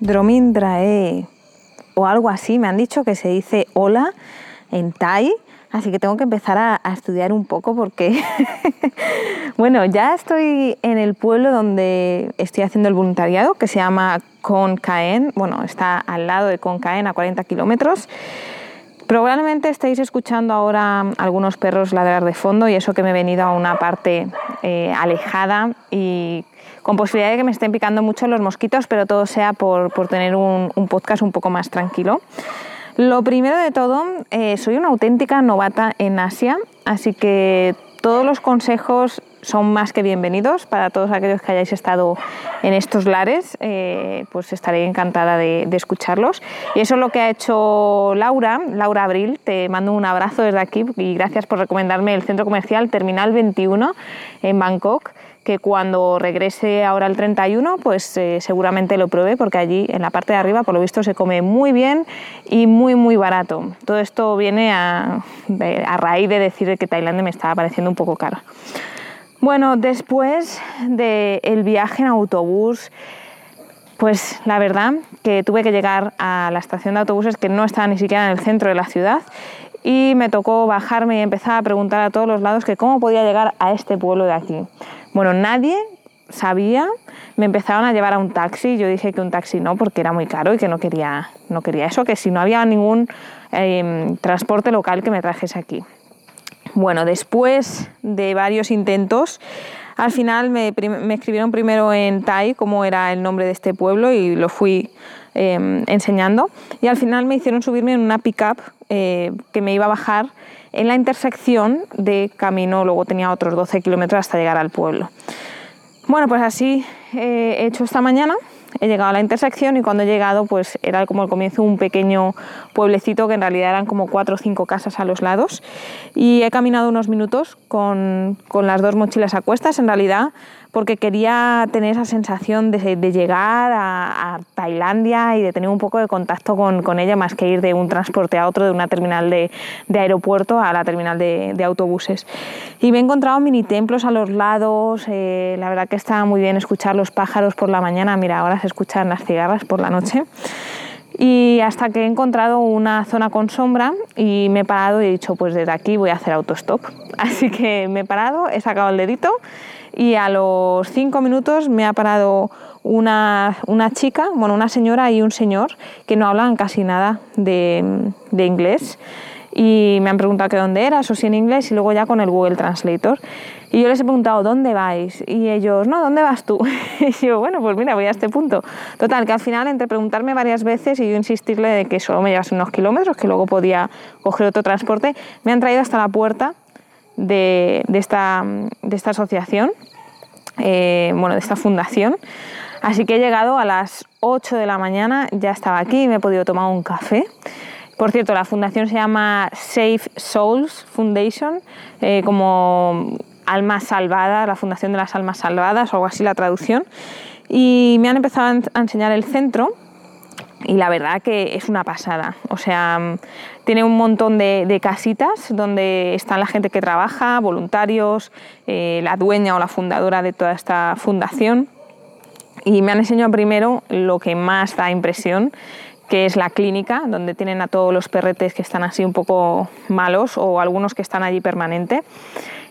Dromindrae o algo así, me han dicho que se dice hola en Thai, así que tengo que empezar a, estudiar un poco porque, bueno, ya estoy en el pueblo donde estoy haciendo el voluntariado, que se llama Con Caen, bueno, está al lado de Con Caen, a 40 kilómetros. Probablemente estéis escuchando ahora algunos perros ladrar de fondo y eso que me he venido a una parte eh, alejada y con posibilidad de que me estén picando mucho los mosquitos, pero todo sea por, tener un, podcast un poco más tranquilo. Lo primero de todo, eh, soy una auténtica novata en Asia, así que todos los consejos son más que bienvenidos. Para todos aquellos que hayáis estado en estos lares, eh, pues estaré encantada de, de, escucharlos. Y eso es lo que ha hecho Laura, Laura Abril, te mando un abrazo desde aquí y gracias por recomendarme el centro comercial Terminal 21 en Bangkok que cuando regrese ahora el 31, pues eh, seguramente lo pruebe porque allí en la parte de arriba por lo visto se come muy bien y muy muy barato. Todo esto viene a, raíz de decir que Tailandia me estaba pareciendo un poco caro. Bueno, después del viaje en autobús, pues la verdad que tuve que llegar a la estación de autobuses que no estaba ni siquiera en el centro de la ciudad y me tocó bajarme y empezar a preguntar a todos los lados que cómo podía llegar a este pueblo de aquí. Bueno, nadie sabía, me empezaron a llevar a un taxi, yo dije que un taxi no porque era muy caro y que no quería, no quería eso, que si no había ningún em, transporte local que me trajese aquí. Bueno, después de varios intentos, al final me, escribieron primero en Thai cómo era el nombre de este pueblo y lo fui em, enseñando. Y al final me hicieron subirme en una pickup eh, que me iba a bajar en la intersección de camino, luego tenía otros 12 kilómetros hasta llegar al pueblo. Bueno, pues así eh, he hecho esta mañana, he llegado a la intersección y cuando he llegado pues era como el comienzo un pequeño pueblecito que en realidad eran como cuatro o cinco casas a los lados y he caminado unos minutos con, con las dos mochilas a cuestas en realidad porque quería tener esa sensación de, llegar a, Tailandia y de tener un poco de contacto con, ella, más que ir de un transporte a otro, de una terminal de, aeropuerto a la terminal de, autobuses. Y me he encontrado mini templos a los lados, eh, la verdad que está muy bien escuchar los pájaros por la mañana, mira, ahora se escuchan las cigarras por la noche. Y hasta que he encontrado una zona con sombra y me he parado y he dicho, pues desde aquí voy a hacer autostop. Así que me he parado, he sacado el dedito y a los cinco minutos me ha parado una, chica, bueno, una señora y un señor que no hablan casi nada de, inglés y me han preguntado que dónde era, eso sí en inglés, y luego ya con el Google Translator. Y yo les he preguntado, ¿dónde vais? Y ellos, no, ¿dónde vas tú? Y yo, bueno, pues mira, voy a este punto. Total, que al final, entre preguntarme varias veces y yo insistirle de que solo me llevase unos kilómetros, que luego podía coger otro transporte, me han traído hasta la puerta de, esta, de esta, asociación, eh, bueno, de esta fundación. Así que he llegado a las 8 de la mañana, ya estaba aquí me he podido tomar un café. Por cierto, la fundación se llama Safe Souls Foundation, eh, como almas salvadas, la fundación de las almas salvadas o algo así la traducción. Y me han empezado a enseñar el centro y la verdad que es una pasada. O sea, tiene un montón de, casitas donde están la gente que trabaja, voluntarios, eh, la dueña o la fundadora de toda esta fundación. Y me han enseñado primero lo que más da impresión, que es la clínica, donde tienen a todos los perretes que están así un poco malos o algunos que están allí permanente.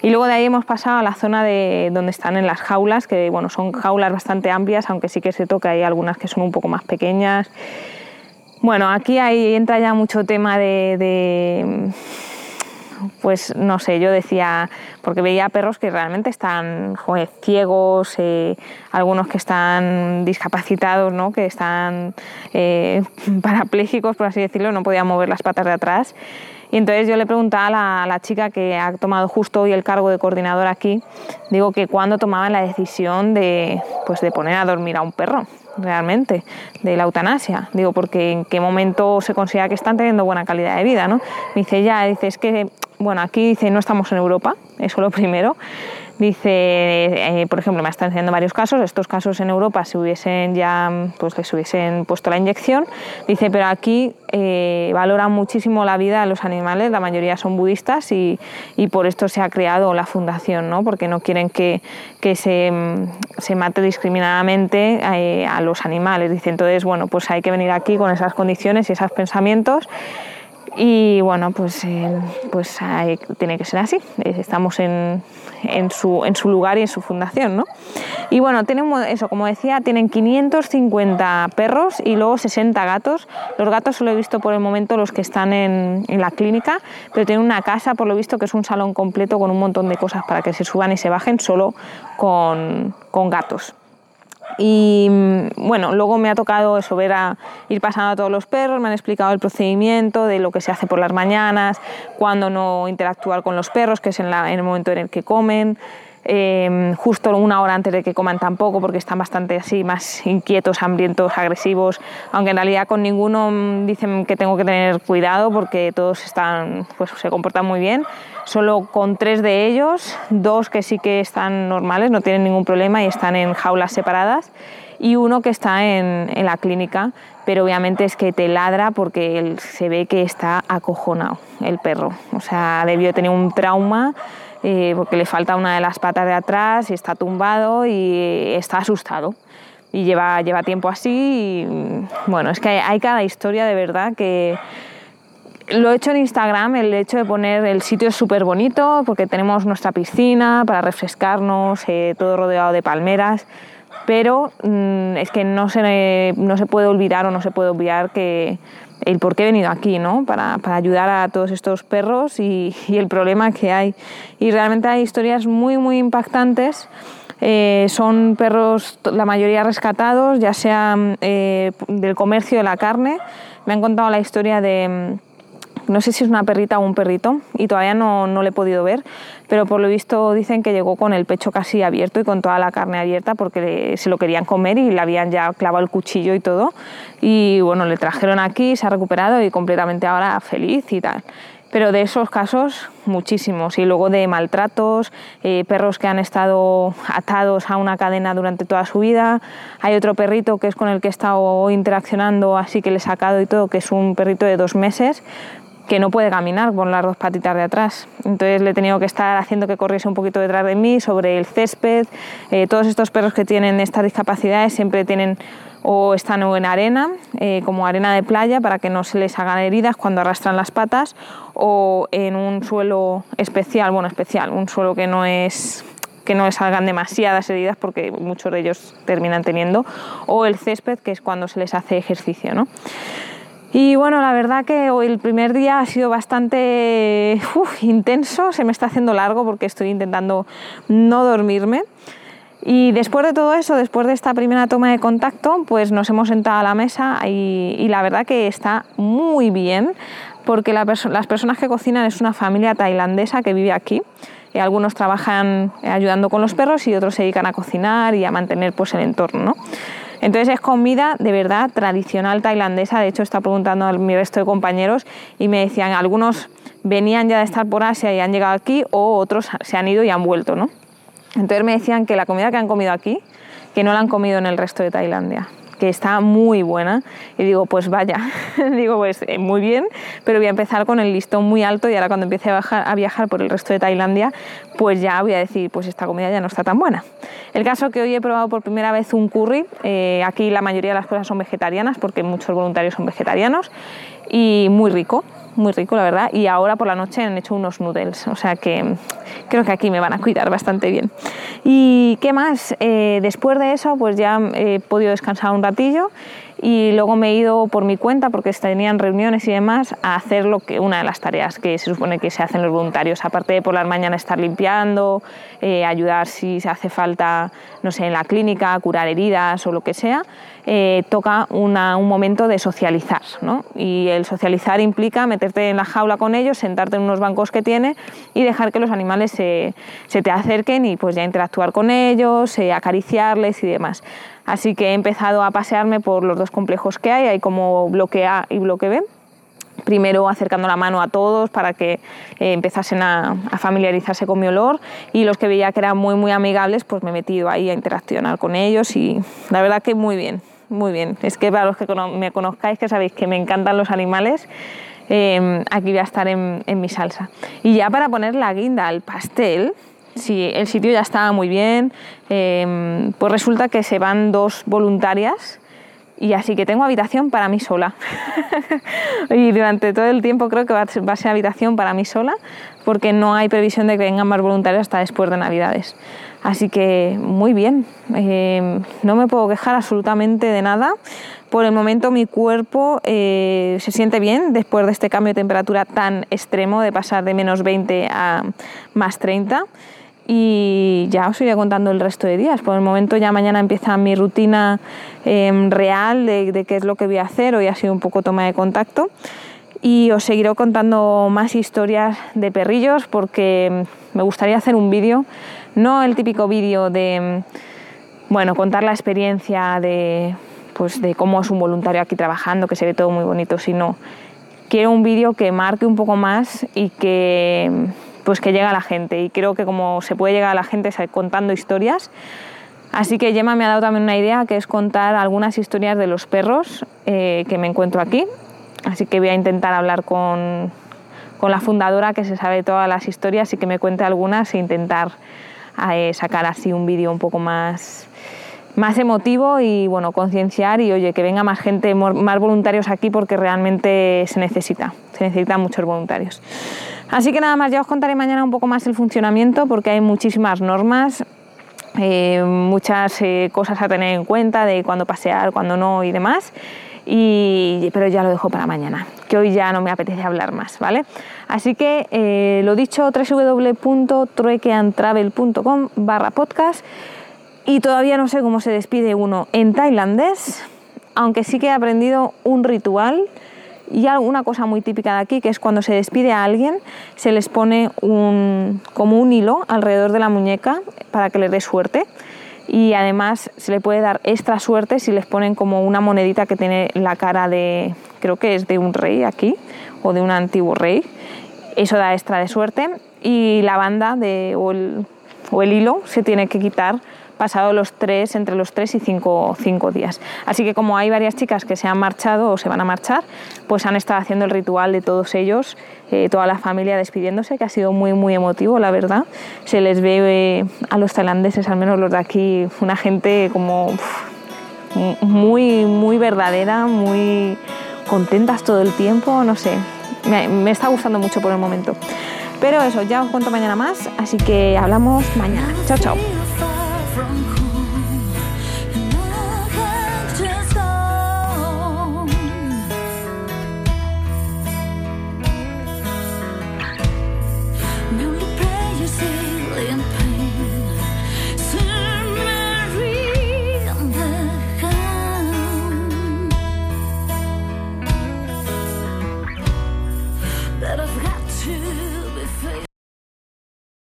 Y luego de ahí hemos pasado a la zona de donde están en las jaulas, que bueno, son jaulas bastante amplias, aunque sí que se toca hay algunas que son un poco más pequeñas. Bueno, aquí entra ya mucho tema de, pues no sé, yo decía, porque veía perros que realmente están ciegos, eh, algunos que están discapacitados, ¿no? que están eh, parapléjicos, por así decirlo, no podían mover las patas de atrás. Y entonces yo le preguntaba a la, chica que ha tomado justo hoy el cargo de coordinador aquí, digo que cuando tomaban la decisión de, pues de poner a dormir a un perro, realmente de la eutanasia. Digo, porque en qué momento se considera que están teniendo buena calidad de vida, ¿no? Me dice, ya, dice, es que, bueno, aquí dice, no estamos en Europa, eso lo primero. Dice, eh, por ejemplo, me están enseñando varios casos, estos casos en Europa se hubiesen ya, pues les hubiesen puesto la inyección. Dice, pero aquí eh, valoran muchísimo la vida de los animales, la mayoría son budistas y, y por esto se ha creado la fundación, ¿no? porque no quieren que, que se, se, mate discriminadamente eh, a los animales. Dice, entonces, bueno, pues hay que venir aquí con esas condiciones y esos pensamientos y bueno, pues, eh, pues tiene que ser así. Estamos en, en, su, en, su, lugar y en su fundación, ¿no? Y bueno, tienen eso, como decía, tienen 550 perros y luego 60 gatos. Los gatos solo he visto por el momento los que están en, la clínica, pero tienen una casa, por lo visto, que es un salón completo con un montón de cosas para que se suban y se bajen solo con, con gatos. Y mm, bueno, luego me ha tocado eso, ver a ir pasando a todos los perros, me han explicado el procedimiento de lo que se hace por las mañanas, cuándo no interactuar con los perros, que es en, la, en el momento en el que comen, Em, justo una hora antes de que coman tampoco, porque están bastante así, más inquietos, hambrientos, agresivos, aunque en realidad con ninguno mm, dicen que tengo que tener cuidado porque todos están, pues, se comportan muy bien. Solo con tres de ellos, dos que sí que están normales, no tienen ningún problema y están en jaulas separadas, y uno que está en, en la clínica, pero obviamente es que te ladra porque él, se ve que está acojonado el perro. O sea, debió tener un trauma eh, porque le falta una de las patas de atrás y está tumbado y está asustado. Y lleva, lleva tiempo así y bueno, es que hay, cada historia de verdad que lo he hecho en Instagram, el hecho de poner el sitio es súper bonito porque tenemos nuestra piscina para refrescarnos, eh, todo rodeado de palmeras, pero mm, es que no se, no se puede olvidar o no se puede obviar que el por qué he venido aquí, ¿no? Para, para ayudar a todos estos perros y, y, el problema que hay. Y realmente hay historias muy, muy impactantes. Eh, son perros, la mayoría rescatados, ya sea eh, del comercio de la carne. Me han contado la historia de no sé si es una perrita o un perrito y todavía no, no le he podido ver, pero por lo visto dicen que llegó con el pecho casi abierto y con toda la carne abierta porque se lo querían comer y le habían ya clavado el cuchillo y todo. Y bueno, le trajeron aquí, se ha recuperado y completamente ahora feliz y tal. Pero de esos casos muchísimos. Y luego de maltratos, eh, perros que han estado atados a una cadena durante toda su vida, hay otro perrito que es con el que he estado interaccionando así que le he sacado y todo, que es un perrito de dos meses, que no puede caminar con las dos patitas de atrás. Entonces le he tenido que estar haciendo que corriese un poquito detrás de mí sobre el césped. Eh, todos estos perros que tienen estas discapacidades siempre tienen o están en arena, eh, como arena de playa, para que no se les hagan heridas cuando arrastran las patas, o en un suelo especial, bueno, especial, un suelo que no es que no salgan demasiadas heridas porque muchos de ellos terminan teniendo, o el césped, que es cuando se les hace ejercicio. ¿no? Y bueno, la verdad que hoy el primer día ha sido bastante intenso, se me está haciendo largo porque estoy intentando no dormirme. Y después de todo eso, después de esta primera toma de contacto, pues nos hemos sentado a la mesa y, la verdad que está muy bien porque las personas que cocinan es una familia tailandesa que vive aquí. Y algunos trabajan ayudando con los perros y otros se dedican a cocinar y a mantener pues, el entorno. ¿no? Entonces es comida de verdad tradicional tailandesa. De hecho, está preguntando a mi resto de compañeros y me decían, algunos venían ya de estar por Asia y han llegado aquí o otros se han ido y han vuelto, ¿no? Entonces me decían que la comida que han comido aquí, que no la han comido en el resto de Tailandia que está muy buena. Y digo, pues vaya, digo, pues eh, muy bien, pero voy a empezar con el listón muy alto y ahora cuando empiece a, viajar por el resto de Tailandia, pues ya voy a decir, pues esta comida ya no está tan buena. El caso que hoy he probado por primera vez un curry, eh, aquí la mayoría de las cosas son vegetarianas porque muchos voluntarios son vegetarianos y muy rico, muy rico la verdad. Y ahora por la noche han hecho unos noodles, o sea que creo que aquí me van a cuidar bastante bien. ¿Y qué más? Eh, después de eso pues ya he podido descansar un ratillo y luego me he ido por mi cuenta porque tenían reuniones y demás a hacer lo que una de las tareas que se supone que se hacen los voluntarios aparte de por las mañanas estar limpiando eh, ayudar si se hace falta no sé en la clínica curar heridas o lo que sea eh, toca una, un momento de socializar ¿no? y el socializar implica meterte en la jaula con ellos sentarte en unos bancos que tiene y dejar que los animales se, se te acerquen y pues ya interactuar con ellos eh, acariciarles y demás Así que he empezado a pasearme por los dos complejos que hay, hay como bloque A y bloque B primero acercando la mano a todos para que eh, empezasen a, familiarizarse con mi olor y los que veía que eran muy muy amigables pues me he metido ahí a interaccionar con ellos y la verdad que muy bien, muy bien. Es que para los que me conozcáis que sabéis que me encantan los animales, em, aquí voy a estar en, mi salsa. Y ya para poner la guinda al pastel, si el sitio ya estaba muy bien, em, pues resulta que se van dos voluntarias y así que tengo habitación para mí sola. y durante todo el tiempo creo que va a ser habitación para mí sola, porque no hay previsión de que vengan más voluntarios hasta después de Navidades. Así que muy bien, eh, no me puedo quejar absolutamente de nada. Por el momento mi cuerpo eh, se siente bien después de este cambio de temperatura tan extremo de pasar de menos 20 a más 30 y ya os iré contando el resto de días. Por el momento ya mañana empieza mi rutina em, real de, qué es lo que voy a hacer. Hoy ha sido un poco toma de contacto y os seguiré contando más historias de perrillos porque me gustaría hacer un vídeo, no el típico vídeo de, bueno, contar la experiencia de, pues, de cómo es un voluntario aquí trabajando, que se ve todo muy bonito, sino quiero un vídeo que marque un poco más y que pues que llega a la gente. Y creo que como se puede llegar a la gente contando historias. Así que Gemma me ha dado también una idea que es contar algunas historias de los perros eh, que me encuentro aquí. Así que voy a intentar hablar con, con, la fundadora que se sabe todas las historias y que me cuente algunas e intentar eh, sacar así un vídeo un poco más, más emotivo y bueno, concienciar y oye, que venga más gente, más voluntarios aquí porque realmente se necesita, se necesitan muchos voluntarios. Así que nada más, ya os contaré mañana un poco más el funcionamiento porque hay muchísimas normas, eh, muchas eh, cosas a tener en cuenta de cuándo pasear, cuándo no y demás. Y, pero ya lo dejo para mañana, que hoy ya no me apetece hablar más, ¿vale? Así que eh, lo dicho, www.truequeantravel.com barra podcast y todavía no sé cómo se despide uno en tailandés, aunque sí que he aprendido un ritual y una cosa muy típica de aquí, que es cuando se despide a alguien, se les pone un, como un hilo alrededor de la muñeca para que les dé suerte. Y además se le puede dar extra suerte si les ponen como una monedita que tiene la cara de, creo que es de un rey aquí, o de un antiguo rey. Eso da extra de suerte. Y la banda de, o, el, o el hilo se tiene que quitar pasado los tres, entre los tres y cinco, cinco días. Así que como hay varias chicas que se han marchado o se van a marchar, pues han estado haciendo el ritual de todos ellos, eh, toda la familia despidiéndose, que ha sido muy, muy emotivo, la verdad. Se les ve eh, a los tailandeses, al menos los de aquí, una gente como muy, muy verdadera, muy contentas todo el tiempo, no sé. Me está gustando mucho por el momento. Pero eso, ya os cuento mañana más, así que hablamos mañana. Chao, chao.